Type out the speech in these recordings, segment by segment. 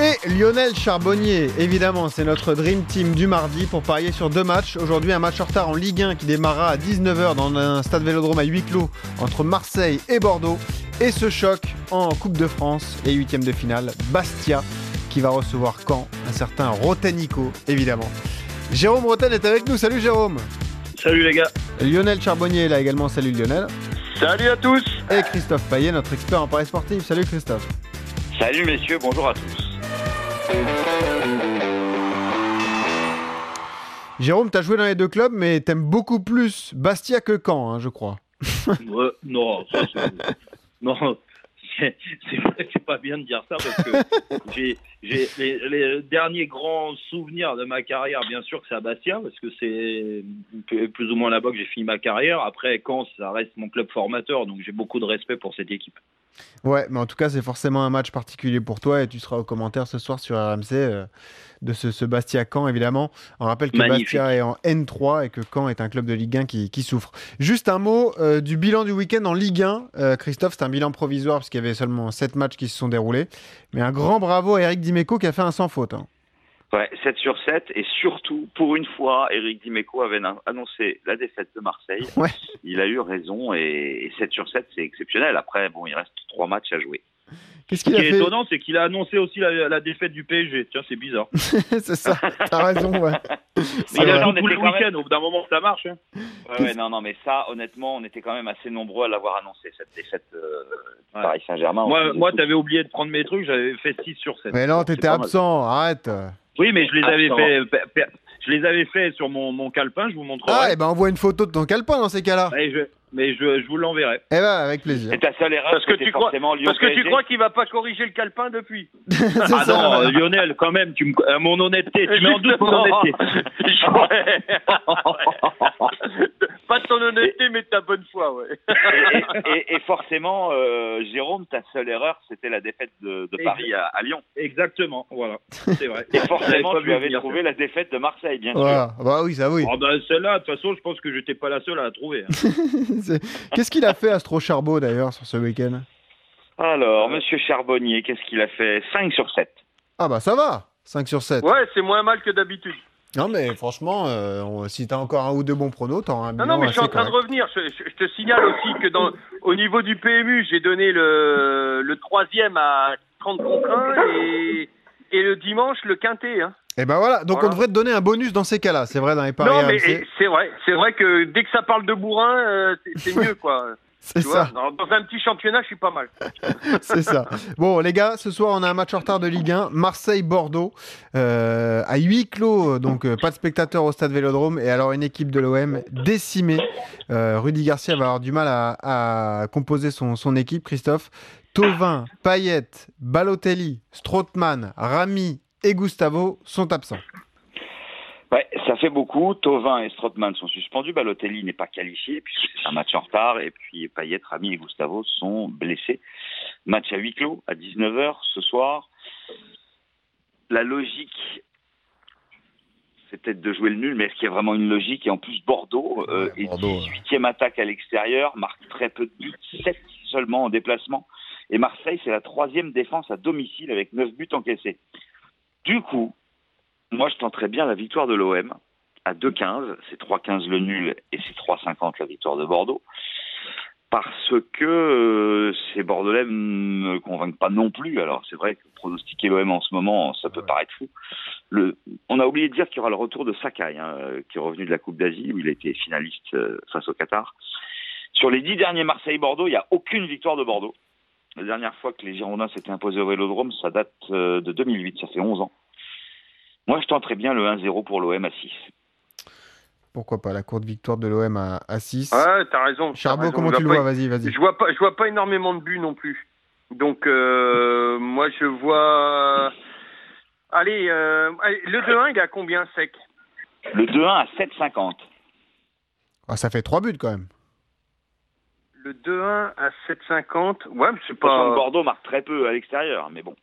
Et Lionel Charbonnier, évidemment, c'est notre Dream Team du mardi pour parier sur deux matchs. Aujourd'hui, un match en retard en Ligue 1 qui démarrera à 19h dans un stade vélodrome à huis clos entre Marseille et Bordeaux. Et ce choc en Coupe de France et huitième de finale, Bastia qui va recevoir Caen, un certain Rotenico, évidemment. Jérôme Roten est avec nous, salut Jérôme. Salut les gars. Lionel Charbonnier est là également, salut Lionel. Salut à tous. Et Christophe Payet, notre expert en paris sportif, salut Christophe. Salut messieurs, bonjour à tous Jérôme, t'as joué dans les deux clubs, mais t'aimes beaucoup plus Bastia que Caen, hein, je crois. Non, ça, non, c'est pas bien de dire ça parce que j'ai les, les derniers grands souvenirs de ma carrière, bien sûr, que c'est à Bastia parce que c'est plus ou moins là-bas que j'ai fini ma carrière. Après, Caen, ça reste mon club formateur, donc j'ai beaucoup de respect pour cette équipe. Ouais, mais en tout cas, c'est forcément un match particulier pour toi et tu seras au commentaire ce soir sur RMC euh, de ce, ce Bastia-Caen, évidemment. On rappelle que Magnifique. Bastia est en N3 et que Caen est un club de Ligue 1 qui, qui souffre. Juste un mot euh, du bilan du week-end en Ligue 1. Euh, Christophe, c'est un bilan provisoire parce qu'il y avait seulement 7 matchs qui se sont déroulés. Mais un grand bravo à Eric Dimeco qui a fait un sans faute. hein. Ouais, 7 sur 7 et surtout, pour une fois, Eric Dimeco avait annoncé la défaite de Marseille. Ouais. Il a eu raison et, et 7 sur 7, c'est exceptionnel. Après, bon, il reste trois matchs à jouer. Qu'est-ce Ce qui a est fait étonnant, c'est qu'il a annoncé aussi la, la défaite du PSG. Tiens, c'est bizarre. C'est ça, t'as raison, ouais. C'est Il a tout était le quand même- week-end. Au bout d'un moment, ça marche. hein. Ouais, ouais, non, non, mais ça, honnêtement, on était quand même assez nombreux à l'avoir annoncé, cette défaite euh, Ouais. Paris Saint-Germain. Moi, moi t'avais oublié de prendre mes trucs. J'avais fait 6 sur 7. Mais non, t'étais absent, arrête. Oui, mais je les avais Attends. fait. Je les avais fait sur mon, mon calepin. Je vous montrerai. Ah, et ben envoie une photo de ton calepin dans ces cas-là. Je- mais je, je vous l'enverrai. Eh ben, avec plaisir. Et ta seule erreur, Parce que c'était tu crois- Parce que tu crois qu'il va pas corriger le calepin depuis C'est Ah ça. non, euh, Lionel, quand même, tu me, euh, mon honnêteté, tu mets en doute mon honnêteté. pas de ton honnêteté, mais de ta bonne foi, ouais. et, et- et forcément, euh, Jérôme, ta seule erreur, c'était la défaite de, de Paris à, à Lyon. Exactement, voilà, c'est vrai. Et forcément, tu avais venir, trouvé la défaite de Marseille, bien sûr. Voilà. Bah oui, ça oui. Ben, celle-là, de toute façon, je pense que j'étais pas la seule à la trouver. hein. Qu'est-ce qu'il a fait Astro Charbot d'ailleurs sur ce week-end? Alors, Monsieur Charbonnier, qu'est-ce qu'il a fait? 5 sur 7. Ah bah ça va 5 sur 7. Ouais, c'est moins mal que d'habitude. Non mais franchement, euh, on- si t'as encore un ou deux bons pronos, t'auras un Non, bilan non, mais je suis en train de revenir. Je, je- je te signale aussi que dans, au niveau du PMU, j'ai donné le, le troisième à 30 contre 1 et, et le dimanche, le quintet. Hein. Et ben voilà, donc Voilà. on devrait te donner un bonus dans ces cas-là, c'est vrai dans les paris non, mais c'est vrai. C'est vrai que dès que ça parle de bourrin, euh, c'est mieux, quoi. C'est vois, ça, dans, dans un petit championnat, je suis pas mal. c'est ça. Bon les gars, ce soir on a un match en retard de Ligue 1, Marseille-Bordeaux, euh, à huis clos, donc euh, pas de spectateurs au stade Vélodrome, et alors une équipe de l'OM décimée. Euh, Rudy Garcia va avoir du mal à, à composer son, son équipe, Christophe. Tovin, Payet, Balotelli, Strootman, Rami et Gustavo sont absents. Ouais, ça fait beaucoup. Tovin et Strootman sont suspendus. Balotelli n'est pas qualifié puisque c'est un match en retard. Et puis Payet, Rami et Gustavo sont blessés. Match à huis clos à 19h ce soir. La logique, c'est peut-être de jouer le nul, mais est-ce qu'il y a vraiment une logique? Et en plus, Bordeaux euh, Ouais, est Bordeaux, 18e attaque à l'extérieur, marque très peu de buts, 7 seulement en déplacement. Et Marseille, c'est la troisième défense à domicile avec 9 buts encaissés. Du coup, moi, je tenterais bien la victoire de l'OM à 2,15. C'est 3,15 le nul et c'est 3,50 la victoire de Bordeaux. Parce que euh, ces Bordelais ne me convainquent pas non plus. Alors, c'est vrai que pronostiquer l'OM en ce moment, ça peut paraître fou. On a oublié de dire qu'il y aura le retour de Sakai, hein, qui est revenu de la Coupe d'Asie, où il a été finaliste euh, face au Qatar. Sur les dix derniers Marseille-Bordeaux, il n'y a aucune victoire de Bordeaux. La dernière fois que les Girondins s'étaient imposés au Vélodrome, ça date euh, de 2008, ça fait 11 ans. Moi, je tenterais bien le 1-0 pour l'OM à 6. Pourquoi pas la courte victoire de l'OM à, à 6 Ouais, t'as raison. Charbot, raison. comment Je tu le vois Vas-y, vas-y. Je vois pas, je vois pas énormément de buts non plus. Donc euh, moi je vois. Allez, euh, allez, le 2-1 il est à combien sec? Le 2-1 à 7,50. Ah, ça fait 3 buts quand même. Le 2-1 à 7,50. Ouais, c'est pas. Bordeaux marque très peu à l'extérieur, mais bon,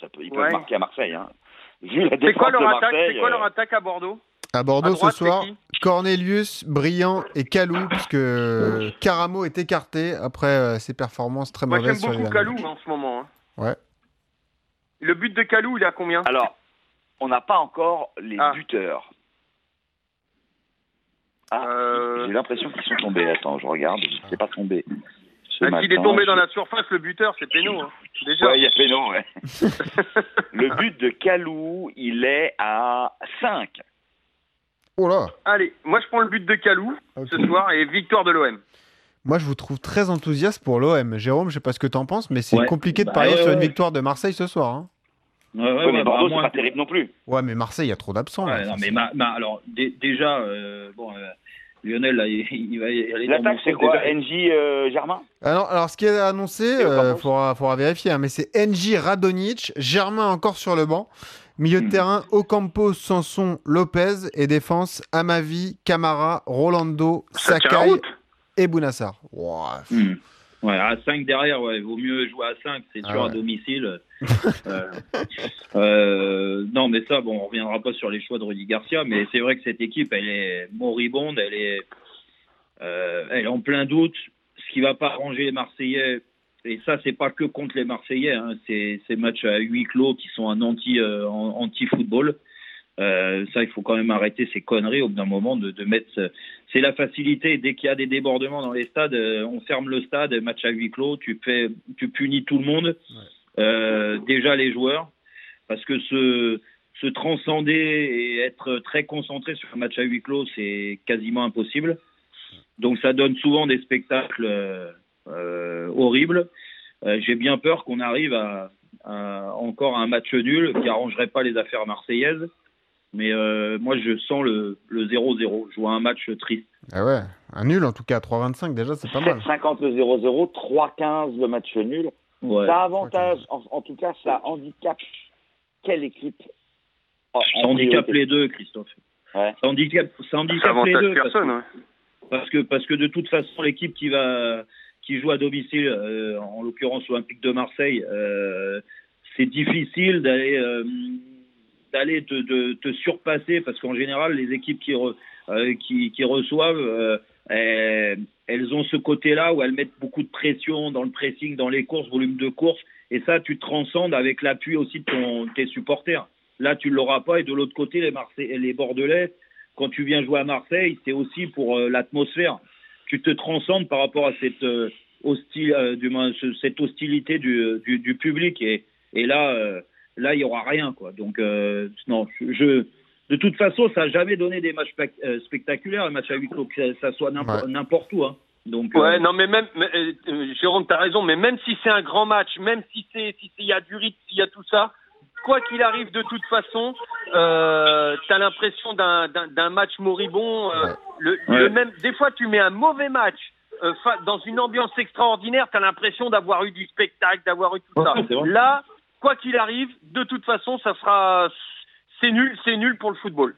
ça peut, ils peuvent Ouais. marquer à Marseille. Hein. Vu la C'est quoi de leur attaque C'est quoi leur euh, attaque à Bordeaux? À Bordeaux À droite, ce soir, Cornelius, Briand et Calou, puisque Caramo est écarté après euh, ses performances très Moi, j'aime mauvaises sur les beaucoup Calou en ce moment. hein. Ouais. Le but de Calou, il est à combien? Alors, on n'a pas encore les Ah. buteurs. Ah, Euh. j'ai l'impression qu'ils sont tombés. Attends, je regarde, c'est pas tombé. Ce Ah, S'il est tombé je- dans la surface, le buteur, c'est péno. hein. Déjà. Ouais, il y a ouais. le but de Calou, il est à 5. Oh là Allez, moi je prends le but de Calou ce soir et victoire de l'OM. Moi, je vous trouve très enthousiaste pour l'OM. Jérôme, je sais pas ce que t'en penses, mais c'est Ouais. compliqué de Bah, parier ouais, sur une victoire de Marseille ce soir. hein. Ouais, ouais, Ouais, ouais, mais bah, Bordeaux, c'est pas que- terrible non plus. Ouais, mais Marseille, il y a trop d'absents. non, mais c'est- ma- ma- alors dé- déjà, euh, bon, euh, Lionel là, il, il va y aller dans L'attaque, c'est quoi déjà. NJ euh, Germain? Alors, alors, ce qui est annoncé, euh, Ocampos faudra, faudra vérifier, hein, mais c'est NJ Radonic, Germain encore sur le banc, milieu de Hmm. terrain, Ocampos, Sanson, Lopez, et défense, Amavi, Camara, Rolando, Sakai et Bounassar. Hmm. Ouais, à 5 derrière, ouais, vaut mieux jouer à 5, c'est Ah sûr, à domicile. Euh, euh, non, mais ça, bon, on reviendra pas sur les choix de Rudy Garcia, mais c'est vrai que cette équipe, elle est moribonde, elle est, euh, elle est en plein doute. Ce qui va pas arranger les Marseillais, et ça, c'est pas que contre les Marseillais, hein, c'est ces matchs à huis clos qui sont un anti, anti-football. Euh, ça, il faut quand même arrêter ces conneries au bout d'un moment de, de mettre. ce- C'est la facilité. Dès qu'il y a des débordements dans les stades, euh, on ferme le stade, match à huis clos, tu fais, tu punis tout le monde. Euh, déjà les joueurs, parce que se, se transcender et être très concentré sur un match à huis clos, c'est quasiment impossible. Donc ça donne souvent des spectacles euh, euh, horribles. Euh, J'ai bien peur qu'on arrive à, à encore un match nul qui arrangerait pas les affaires marseillaises. Mais euh, moi, je sens le le 0-0. Je vois un match triste. Ah ouais, un nul en tout cas, 3-25 déjà, c'est pas mal. 7,50 le 0-0, 3,15 le match nul. Ouais. Ça avantage, en, en tout cas, ça handicape quelle équipe Ça handicape les deux, Christophe. Ouais. Ça handicape, ça Ça les deux. parce personne. que- ouais. parce que parce que de toute façon l'équipe qui va qui joue à domicile euh, en l'occurrence l'Olympique de Marseille euh, c'est difficile d'aller euh, d'aller te, surpasser parce qu'en général les équipes qui re- euh, qui, reçoivent euh, elles, elles ont ce côté-là où elles mettent beaucoup de pression dans le pressing dans les courses volume de course et ça tu transcendes avec l'appui aussi de tes supporters là tu l'auras pas et de l'autre côté les Marseillais les Bordelais quand tu viens jouer à Marseille, c'est aussi pour euh, l'atmosphère. Tu te transcendes par rapport à cette, hostil- euh, du cette hostilité du, du, du public. Et, et là, là, il y aura rien, quoi. Donc, euh, non, je, de toute façon, ça n'a jamais donné des matchs euh, spectaculaires, un match à huis clos, que ça, soit n'importe Ouais. où. Hein. Donc, euh, Ouais, non, mais même, mais, euh, Jérôme, t'as raison, mais même si c'est un grand match, même si c'est, si il y a du rythme, s'il y a tout ça, quoi qu'il arrive, de toute façon, euh, t'as l'impression d'un, match moribond. euh, Ouais. le, Ouais. le même, des fois, tu mets un mauvais match euh, dans une ambiance extraordinaire, t'as l'impression d'avoir eu du spectacle, d'avoir eu tout ça. Là, quoi qu'il arrive, de toute façon, ça sera, c'est nul, c'est nul pour le football.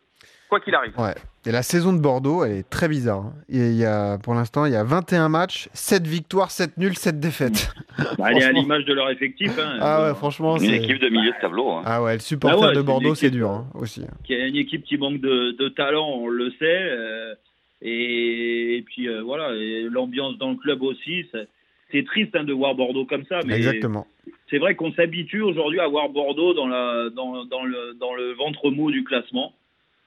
Quoi qu'il arrive. Ouais. Et la saison de Bordeaux, elle est très bizarre. hein. Il y a, pour l'instant, il y a 21 matchs, 7 victoires, 7 nuls, 7 défaites. bah, elle est à l'image de leur effectif. Hein. Ah ouais, franchement, Une équipe de milieu de tableau. hein. Ah ouais, le supporter Ah ouais, de Bordeaux, c'est dur hein, aussi. qui a une équipe qui manque de, de talent, on le sait. euh, et, et puis euh, voilà, l'ambiance dans le club aussi. C'est triste hein, de voir Bordeaux comme ça, mais Exactement. C'est vrai qu'on s'habitue aujourd'hui à voir Bordeaux dans, la, dans, le, dans le ventre mou du classement.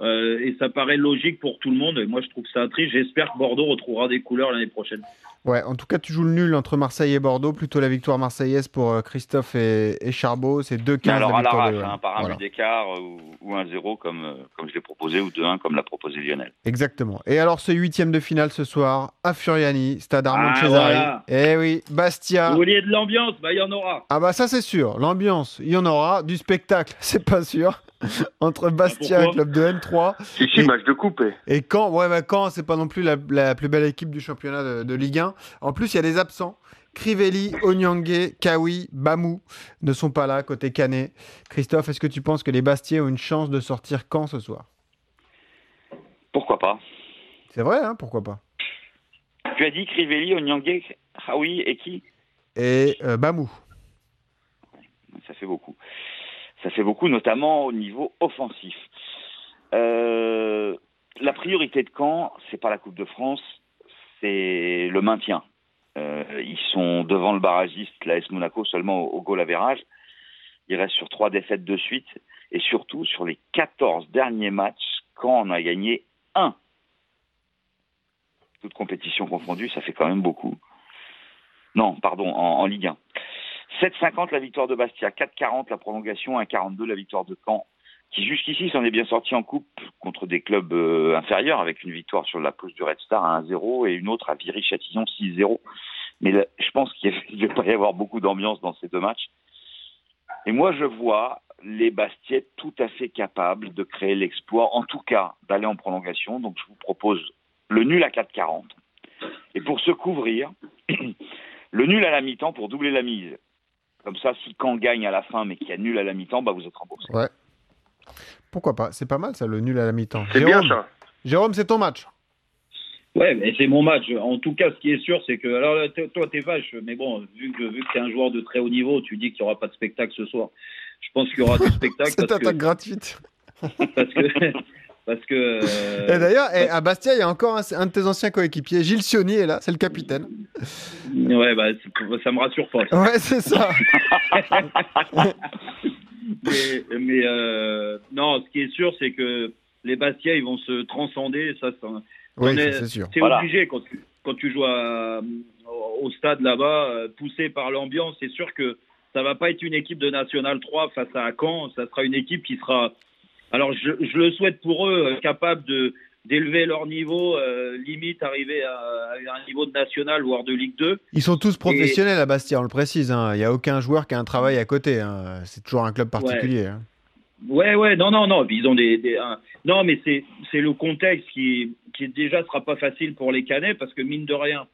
Euh, et ça paraît logique pour tout le monde. Et moi, je trouve ça triste. J'espère que Bordeaux retrouvera des couleurs l'année prochaine. Ouais, en tout cas, tu joues le nul entre Marseille et Bordeaux, plutôt la victoire marseillaise pour euh, Christophe et, et Charbot. C'est 2-15 Mais alors la à l'arrache, de- hein, par un voilà. but d'écart euh, ou, ou un 0 comme, euh, comme je l'ai proposé, ou 2-1 comme l'a proposé Lionel. Exactement. Et alors, ce huitième de finale ce soir, à Furiani, stade Armand Ah, Cesari. voilà. Eh oui, Bastia. Vous vouliez de l'ambiance? Bah, il y en aura. Ah bah ça c'est sûr, l'ambiance, il y en aura, du spectacle, c'est pas sûr. Entre Bastia et pourquoi club de N3 Si, si, Et- match de coupe. eh. et Caen, ouais bah Caen c'est pas non plus la, la plus belle équipe du championnat de, de Ligue 1. En plus il y a des absents. Crivelli, Onyangé, Kawi, Bamou ne sont pas là côté Canet. Christophe, est-ce que tu penses que les Bastiais ont une chance de sortir quand ce soir? Pourquoi pas C'est vrai, hein, pourquoi pas Tu as dit Crivelli, Onyangé Ah oui, et qui? Et euh, Bamou. Ça fait beaucoup. Ça fait beaucoup, notamment au niveau offensif. Euh, la priorité de Caen, c'est pas la Coupe de France, c'est le maintien. Euh, ils sont devant le barragiste, l'AS Monaco, seulement au, au goal average. Ils restent sur trois défaites de suite. Et surtout, sur les 14 derniers matchs, Caen en a gagné un. Toute compétition confondue, ça fait quand même beaucoup. Non, pardon, en, en Ligue 1. 7,50 la victoire de Bastia, 4,40 la prolongation, 1,42 la victoire de Caen, qui jusqu'ici s'en est bien sorti en coupe contre des clubs euh, inférieurs, avec une victoire sur la pelouse du Red Star à 1-0 et une autre à Viry-Châtillon 6-0. Mais je pense qu'il ne va pas y avoir beaucoup d'ambiance dans ces deux matchs. Et moi, je vois les Bastiais tout à fait capables de créer l'exploit, en tout cas d'aller en prolongation. Donc, je vous propose le nul à 4,40. Et pour se couvrir, le nul à la mi-temps pour doubler la mise. Comme ça, si Caen gagne à la fin, mais qu'il y a nul à la mi-temps, bah vous êtes remboursé. Ouais. Pourquoi pas? C'est pas mal ça, le nul à la mi-temps. C'est bien Jérôme, ça. Jérôme, c'est ton match. Ouais, mais c'est mon match. En tout cas, ce qui est sûr, c'est que. Alors, là, toi, t'es vache, mais bon, vu que, vu que t'es un joueur de très haut niveau, tu dis qu'il n'y aura pas de spectacle ce soir. Je pense qu'il y aura du spectacle Cette parce attaque que. gratuite. Parce que. Parce que euh, Et d'ailleurs, eh, à Bastia, il y a encore un, un de tes anciens coéquipiers, Gilles Sioni est là, c'est le capitaine. ouais, bah, ça me rassure pas. ça. Ouais, c'est ça. mais mais euh, non, ce qui est sûr, c'est que les Bastia, ils vont se transcender. Ça, ça- Oui, On est- ça, c'est sûr. c'est Voilà. obligé quand tu, quand tu joues à- au stade là-bas, euh, poussé par l'ambiance. C'est sûr que ça va pas être une équipe de National 3 face à Caen. Ça sera une équipe qui sera. Alors, je, je le souhaite pour eux, euh, capable de d'élever leur niveau, euh, limite arriver à, à un niveau de national, voire de Ligue 2. Ils sont tous professionnels à Bastia, on le précise. hein. Il n'y a aucun joueur qui a un travail à côté. hein. C'est toujours un club particulier. hein. Ouais, ouais, non, non, non. Ils ont des, des- un- non, mais c'est c'est le contexte qui qui déjà sera pas facile pour les Canets parce que mine de rien,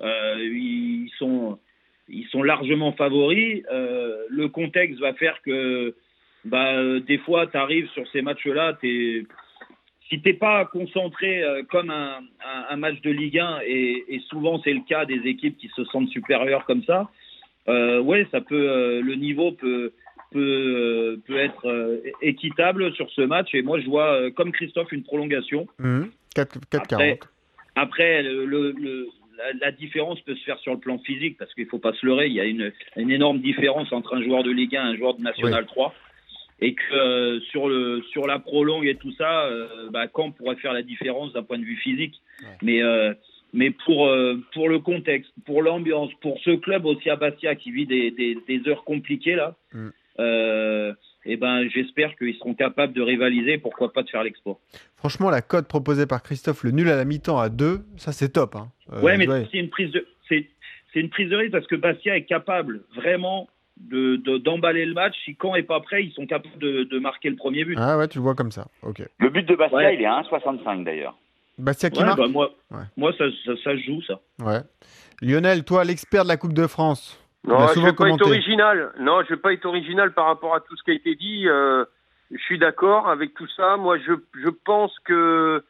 euh, ils sont ils sont largement favoris. Euh, le contexte va faire que bah euh, des fois tu arrives sur ces matchs-là, t'es si t'es pas concentré euh, comme un, un, un match de Ligue 1 et, et souvent c'est le cas des équipes qui se sentent supérieures comme ça, euh, ouais, ça peut le niveau peut peut, peut être équitable sur ce match. Et moi, je vois, comme Christophe, une prolongation. Mhm. 4 4,40. Après, le, le- le- la, la différence peut se faire sur le plan physique, parce qu'il faut pas se leurrer, il y a une, une énorme différence entre un joueur de Ligue 1 et un joueur de National 3. Et que euh, sur, le, sur la prolongue et tout ça, euh, bah, Caen pourrait faire la différence d'un point de vue physique. Mais, euh, mais pour, euh, pour le contexte, pour l'ambiance, pour ce club aussi à Bastia qui vit des, des, des heures compliquées là, Mm. euh, eh ben, j'espère qu'ils seront capables de rivaliser, pourquoi pas de faire l'export. Franchement, la cote proposée par Christophe, le nul à la mi-temps à 2, ça c'est top. hein. Ouais, mais ouais. c'est une prise de c'est une prise de risque parce que Bastia est capable vraiment de de- d'emballer le match. Si Caen est pas prêt, ils sont capables de, de marquer le premier but. Ah ouais, tu le vois comme ça. Ok. Le but de Bastia, Ouais. il est à 1,65 d'ailleurs. Bastia qui Ouais, marque bah, moi, Ouais. moi ça, ça, joue ça. Ouais. Lionel, toi, l'expert de la Coupe de France. On Non, je souvent vais pas être commenté. original. Non, je vais pas être original par rapport à tout ce qui a été dit. Euh, je suis d'accord avec tout ça. Moi, je, je pense que.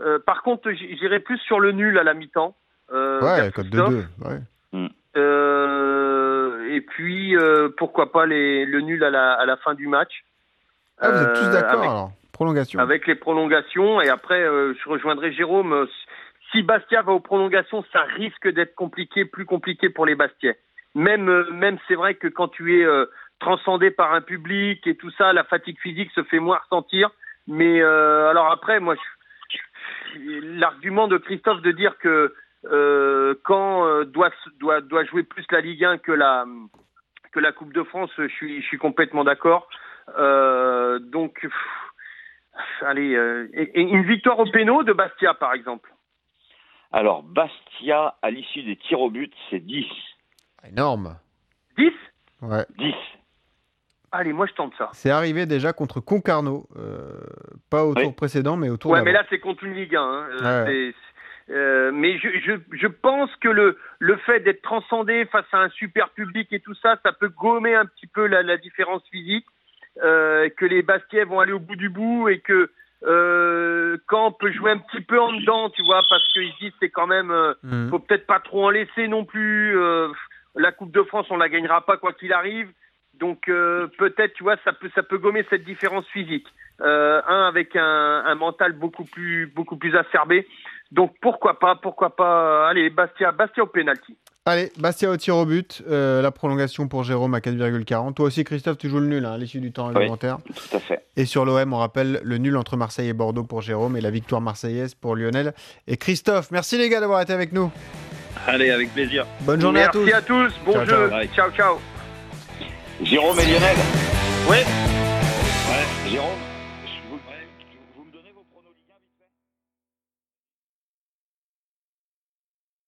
euh, par contre, j'irai plus sur le nul à la mi-temps. Euh, Ouais, cote de Christophe. 2. Ouais. Euh, et puis, euh, pourquoi pas les, le nul à la, à la fin du match. Ah, vous êtes tous Euh, d'accord alors Prolongation. avec les prolongations. Et après, euh, je rejoindrai Jérôme. Si Bastia va aux prolongations, ça risque d'être compliqué, plus compliqué pour les Bastiais. Même, même c'est vrai que quand tu es transcendé par un public et tout ça, la fatigue physique se fait moins ressentir. Mais euh, alors après, moi, l'argument de Christophe de dire que quand euh, doit, doit, doit jouer plus la Ligue 1 que la, que la Coupe de France, je suis, je suis complètement d'accord. Euh, donc, pff, allez, euh, et- et une victoire au péno de Bastia, par exemple. Alors, Bastia, à l'issue des tirs au but, c'est 10. Énorme. 10 Ouais. 10. Allez, moi je tente ça. C'est arrivé déjà contre Concarneau. euh, pas au Oui. tour précédent, mais au tour Ouais, mais là c'est contre une Ligue 1. hein. Euh, Ouais. Euh, mais je, je, je pense que le, le fait d'être transcendé face à un super public et tout ça, ça peut gommer un petit peu la, la différence physique, euh, que les Bastiais vont aller au bout du bout et que Euh, Caen peut jouer un petit peu en dedans, tu vois, parce qu'ils se disent c'est quand même, euh, Mhm. faut peut-être pas trop en laisser non plus. euh, la Coupe de France, on la gagnera pas quoi qu'il arrive. Donc euh, peut-être, tu vois, ça peut ça peut gommer cette différence physique. Euh, un avec un, un mental beaucoup plus beaucoup plus acerbé. Donc pourquoi pas, pourquoi pas. Allez, Bastia, Bastia au penalty. Allez, Bastia au tir au but. euh, la prolongation pour Jérôme à 4,40. Toi aussi, Christophe, tu joues le nul hein, à l'issue du temps Oui. réglementaire. Tout à fait. Et sur l'OM, on rappelle le nul entre Marseille et Bordeaux pour Jérôme et la victoire marseillaise pour Lionel et Christophe. Merci les gars d'avoir été avec nous. Allez, avec plaisir. Bonne journée Merci à tous. à tous. Bon Ciao, jeu. ciao. ciao. ciao. Jérôme et Lionel. Ouais. Ouais, Jérôme,